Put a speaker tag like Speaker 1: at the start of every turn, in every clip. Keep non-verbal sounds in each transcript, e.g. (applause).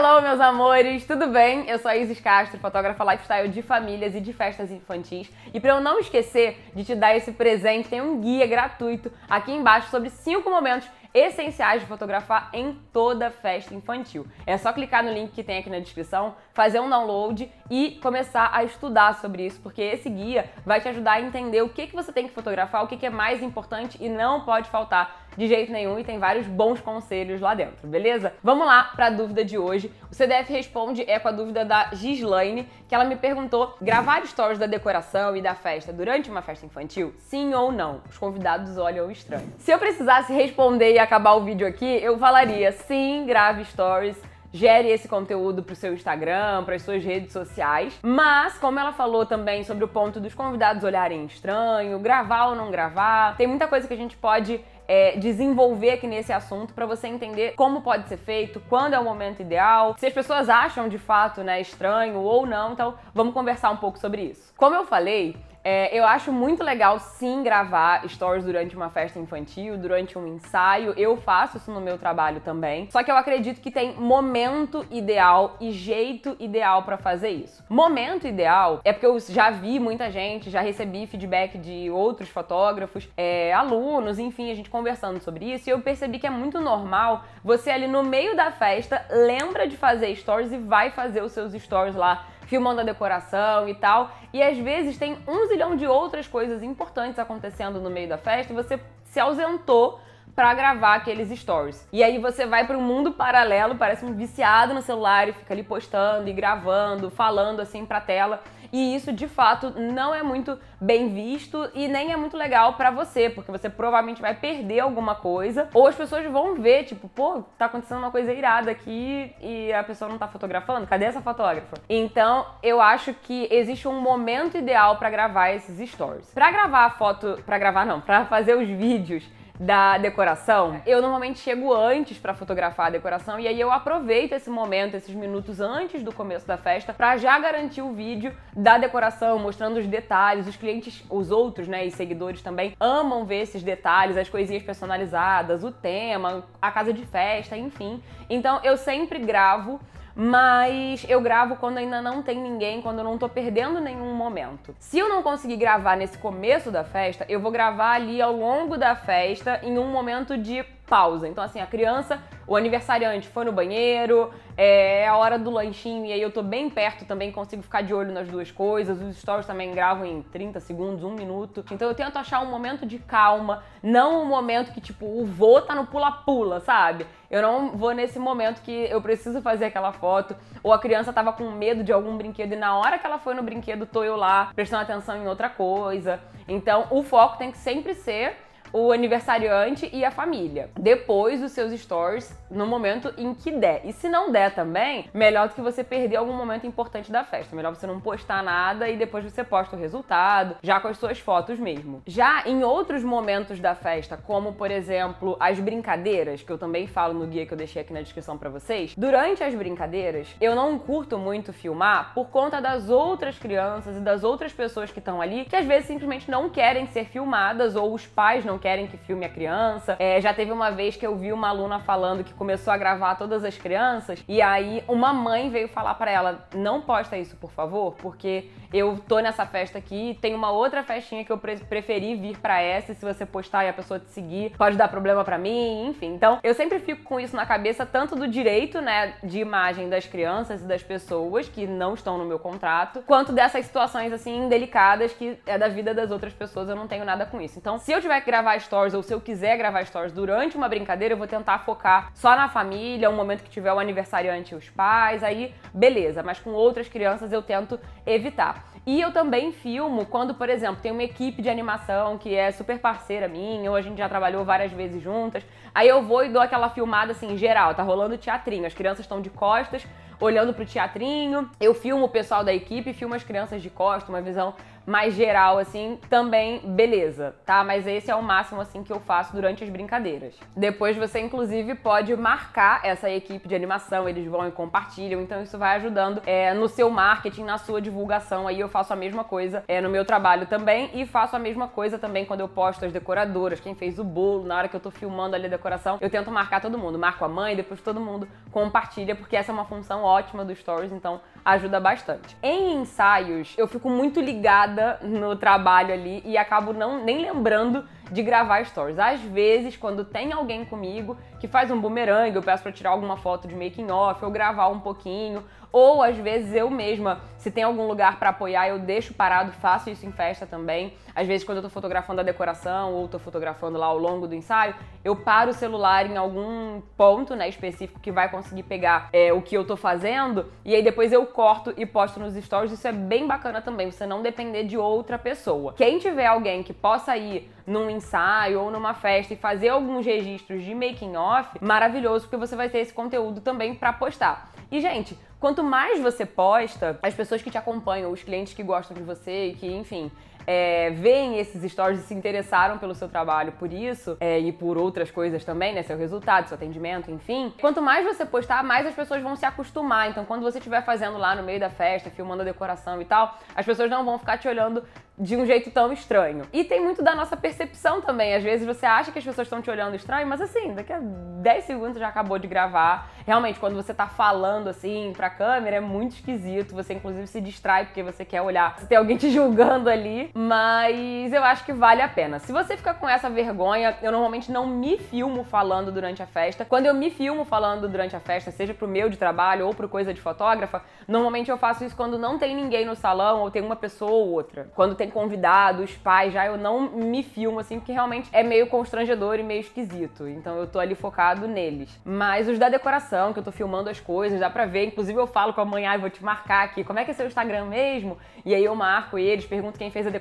Speaker 1: Hello, meus amores, tudo bem? Eu sou a Isis Castro, fotógrafa lifestyle de famílias e de festas infantis. E para eu não esquecer de te dar esse presente, tem um guia gratuito aqui embaixo sobre cinco momentos essenciais de fotografar em toda festa infantil. É só clicar no link que tem aqui na descrição, fazer um download e começar a estudar sobre isso, porque esse guia vai te ajudar a entender o que, que você tem que fotografar, o que, que é mais importante e não pode faltar de jeito nenhum e tem vários bons conselhos lá dentro, beleza? Vamos lá para a dúvida de hoje. O CDF responde é com a dúvida da Gislaine, que ela me perguntou: gravar stories da decoração e da festa durante uma festa infantil? Sim ou não? Os convidados olham estranho. Se eu precisasse responder e acabar o vídeo aqui, eu falaria: sim, grave stories gere esse conteúdo para o seu Instagram, para as suas redes sociais. Mas, como ela falou também sobre o ponto dos convidados olharem estranho, gravar ou não gravar, tem muita coisa que a gente pode é, desenvolver aqui nesse assunto para você entender como pode ser feito, quando é o momento ideal, se as pessoas acham de fato né, estranho ou não. Então, vamos conversar um pouco sobre isso. Como eu falei, é, eu acho muito legal sim gravar stories durante uma festa infantil, durante um ensaio. Eu faço isso no meu trabalho também. Só que eu acredito que tem momento ideal e jeito ideal para fazer isso. Momento ideal é porque eu já vi muita gente, já recebi feedback de outros fotógrafos, é, alunos, enfim, a gente conversando sobre isso. E eu percebi que é muito normal você ali no meio da festa lembra de fazer stories e vai fazer os seus stories lá filmando a decoração e tal. E às vezes tem um zilhão de outras coisas importantes acontecendo no meio da festa e você se ausentou para gravar aqueles stories. E aí você vai para um mundo paralelo, parece um viciado no celular e fica ali postando e gravando, falando assim para tela. E isso de fato não é muito bem visto e nem é muito legal para você, porque você provavelmente vai perder alguma coisa, ou as pessoas vão ver, tipo, pô, tá acontecendo uma coisa irada aqui e a pessoa não tá fotografando. Cadê essa fotógrafa? Então, eu acho que existe um momento ideal para gravar esses stories. Para gravar a foto, para gravar não, para (laughs) fazer os vídeos da decoração, eu normalmente chego antes para fotografar a decoração e aí eu aproveito esse momento, esses minutos antes do começo da festa, para já garantir o vídeo da decoração, mostrando os detalhes. Os clientes, os outros, né, e seguidores também amam ver esses detalhes, as coisinhas personalizadas, o tema, a casa de festa, enfim. Então eu sempre gravo mas eu gravo quando ainda não tem ninguém, quando eu não tô perdendo nenhum momento. Se eu não conseguir gravar nesse começo da festa, eu vou gravar ali ao longo da festa em um momento de pausa. Então, assim, a criança, o aniversariante foi no banheiro, é a hora do lanchinho e aí eu tô bem perto também, consigo ficar de olho nas duas coisas. Os stories também gravam em 30 segundos, um minuto. Então eu tento achar um momento de calma, não um momento que, tipo, o vô tá no pula-pula, sabe? Eu não vou nesse momento que eu preciso fazer aquela foto, ou a criança tava com medo de algum brinquedo e na hora que ela foi no brinquedo, tô eu lá prestando atenção em outra coisa. Então o foco tem que sempre ser o aniversariante e a família. Depois os seus stories no momento em que der. E se não der também, melhor do que você perder algum momento importante da festa. Melhor você não postar nada e depois você posta o resultado, já com as suas fotos mesmo. Já em outros momentos da festa, como por exemplo as brincadeiras, que eu também falo no guia que eu deixei aqui na descrição para vocês, durante as brincadeiras, eu não curto muito filmar por conta das outras crianças e das outras pessoas que estão ali, que às vezes simplesmente não querem ser filmadas ou os pais não querem que filme a criança. É, já teve uma vez que eu vi uma aluna falando que começou a gravar todas as crianças e aí uma mãe veio falar para ela: não posta isso, por favor, porque eu tô nessa festa aqui, tem uma outra festinha que eu pre preferi vir para essa, se você postar e a pessoa te seguir, pode dar problema para mim, enfim. Então, eu sempre fico com isso na cabeça, tanto do direito, né, de imagem das crianças e das pessoas que não estão no meu contrato, quanto dessas situações assim delicadas que é da vida das outras pessoas, eu não tenho nada com isso. Então, se eu tiver que gravar gravar stories ou se eu quiser gravar stories durante uma brincadeira, eu vou tentar focar só na família, um momento que tiver o aniversariante e os pais, aí beleza, mas com outras crianças eu tento evitar. E eu também filmo quando, por exemplo, tem uma equipe de animação que é super parceira minha, ou a gente já trabalhou várias vezes juntas. Aí eu vou e dou aquela filmada assim, geral, tá rolando teatrinho, as crianças estão de costas, olhando pro teatrinho. Eu filmo o pessoal da equipe, filmo as crianças de costas, uma visão mais geral, assim, também beleza, tá? Mas esse é o máximo, assim, que eu faço durante as brincadeiras. Depois você, inclusive, pode marcar essa equipe de animação, eles vão e compartilham, então isso vai ajudando é, no seu marketing, na sua divulgação. Aí eu faço a mesma coisa é, no meu trabalho também e faço a mesma coisa também quando eu posto as decoradoras, quem fez o bolo, na hora que eu tô filmando ali a decoração, eu tento marcar todo mundo. Marco a mãe, depois todo mundo compartilha, porque essa é uma função ótima do Stories, então ajuda bastante. Em ensaios, eu fico muito ligada no trabalho ali e acabo não nem lembrando de gravar stories. Às vezes, quando tem alguém comigo que faz um bumerangue, eu peço para tirar alguma foto de making off, ou gravar um pouquinho, ou às vezes eu mesma, se tem algum lugar para apoiar, eu deixo parado, faço isso em festa também. Às vezes quando eu tô fotografando a decoração ou tô fotografando lá ao longo do ensaio, eu paro o celular em algum ponto, né, específico que vai conseguir pegar é, o que eu tô fazendo e aí depois eu corto e posto nos stories. Isso é bem bacana também, você não depender de outra pessoa. Quem tiver alguém que possa ir num ensaio ou numa festa e fazer alguns registros de making off, maravilhoso, porque você vai ter esse conteúdo também para postar. E gente, quanto mais você posta, as pessoas que te acompanham, os clientes que gostam de você que, enfim, é, veem esses stories e se interessaram pelo seu trabalho por isso é, e por outras coisas também, né? Seu resultado, seu atendimento, enfim. Quanto mais você postar, mais as pessoas vão se acostumar. Então, quando você estiver fazendo lá no meio da festa, filmando a decoração e tal, as pessoas não vão ficar te olhando de um jeito tão estranho. E tem muito da nossa percepção também. Às vezes você acha que as pessoas estão te olhando estranho, mas assim, daqui a 10 segundos já acabou de gravar. Realmente, quando você tá falando assim pra câmera, é muito esquisito. Você inclusive se distrai porque você quer olhar se tem alguém te julgando ali. Mas eu acho que vale a pena. Se você ficar com essa vergonha, eu normalmente não me filmo falando durante a festa. Quando eu me filmo falando durante a festa, seja pro meu de trabalho ou pro coisa de fotógrafa, normalmente eu faço isso quando não tem ninguém no salão ou tem uma pessoa ou outra. Quando tem convidados, pais, já eu não me filmo assim, porque realmente é meio constrangedor e meio esquisito. Então eu tô ali focado neles. Mas os da decoração, que eu tô filmando as coisas, dá pra ver. Inclusive eu falo com a mãe, ah, vou te marcar aqui, como é que é seu Instagram mesmo? E aí eu marco eles, pergunto quem fez a decoração,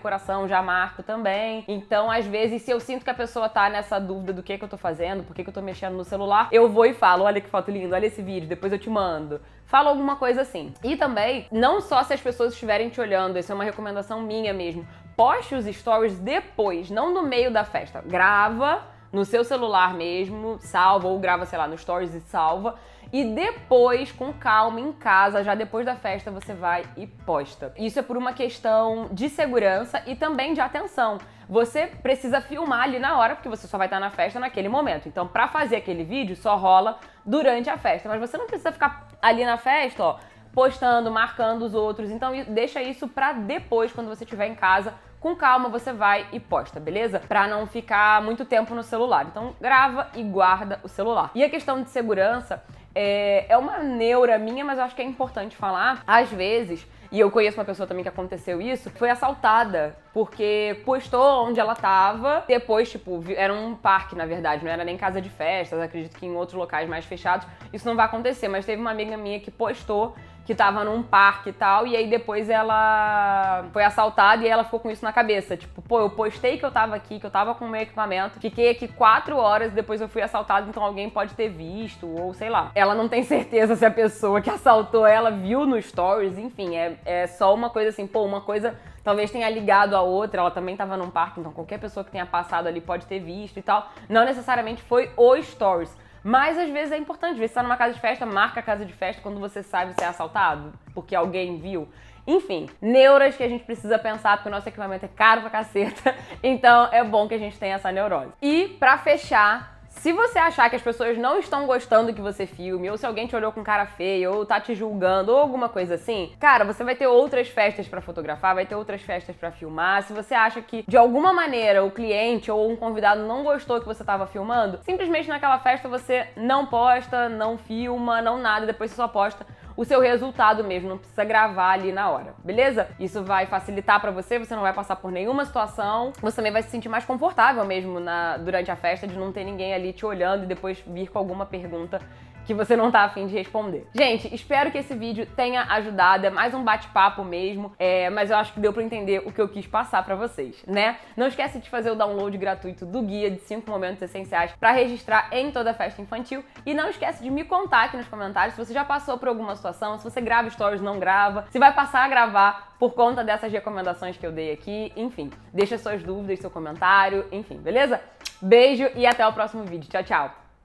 Speaker 1: já marco também. Então, às vezes, se eu sinto que a pessoa tá nessa dúvida do que, que eu tô fazendo, por que, que eu tô mexendo no celular, eu vou e falo, olha que foto linda, olha esse vídeo, depois eu te mando fala alguma coisa assim. E também, não só se as pessoas estiverem te olhando, isso é uma recomendação minha mesmo. Poste os stories depois, não no meio da festa. Grava no seu celular mesmo, salva ou grava, sei lá, no stories e salva. E depois, com calma, em casa, já depois da festa, você vai e posta. Isso é por uma questão de segurança e também de atenção. Você precisa filmar ali na hora, porque você só vai estar na festa naquele momento. Então, para fazer aquele vídeo, só rola durante a festa. Mas você não precisa ficar ali na festa, ó, postando, marcando os outros. Então, deixa isso para depois, quando você estiver em casa com calma você vai e posta, beleza? Pra não ficar muito tempo no celular. Então grava e guarda o celular. E a questão de segurança é, é uma neura minha, mas eu acho que é importante falar. Às vezes, e eu conheço uma pessoa também que aconteceu isso, foi assaltada porque postou onde ela tava. Depois, tipo, era um parque, na verdade, não era nem casa de festas. Acredito que em outros locais mais fechados isso não vai acontecer. Mas teve uma amiga minha que postou que tava num parque e tal, e aí depois ela foi assaltada e ela ficou com isso na cabeça. Tipo, pô, eu postei que eu tava aqui, que eu tava com o meu equipamento, fiquei aqui quatro horas, depois eu fui assaltada, então alguém pode ter visto, ou sei lá. Ela não tem (laughs) certeza se a pessoa que assaltou ela viu no stories, enfim, é, é só uma coisa assim, pô, uma coisa talvez tenha ligado a outra, ela também estava num parque, então qualquer pessoa que tenha passado ali pode ter visto e tal. Não necessariamente foi o stories. Mas às vezes é importante, às você tá numa casa de festa, marca a casa de festa quando você sabe se é assaltado, porque alguém viu. Enfim, neuras que a gente precisa pensar, porque o nosso equipamento é caro pra caceta, (laughs) então é bom que a gente tenha essa neurose. E para fechar, se você achar que as pessoas não estão gostando que você filme, ou se alguém te olhou com cara feia, ou tá te julgando, ou alguma coisa assim, cara, você vai ter outras festas para fotografar, vai ter outras festas para filmar. Se você acha que de alguma maneira o cliente ou um convidado não gostou que você tava filmando, simplesmente naquela festa você não posta, não filma, não nada, depois você só posta o seu resultado mesmo, não precisa gravar ali na hora, beleza? Isso vai facilitar para você, você não vai passar por nenhuma situação, você também vai se sentir mais confortável mesmo na, durante a festa de não ter ninguém ali te olhando e depois vir com alguma pergunta que você não tá afim de responder. Gente, espero que esse vídeo tenha ajudado. É mais um bate-papo mesmo, é, mas eu acho que deu para entender o que eu quis passar para vocês, né? Não esquece de fazer o download gratuito do guia de 5 momentos essenciais para registrar em toda festa infantil e não esquece de me contar aqui nos comentários se você já passou por alguma situação, se você grava stories, não grava, se vai passar a gravar por conta dessas recomendações que eu dei aqui, enfim. Deixa suas dúvidas, seu comentário, enfim, beleza? Beijo e até o próximo vídeo. Tchau, tchau!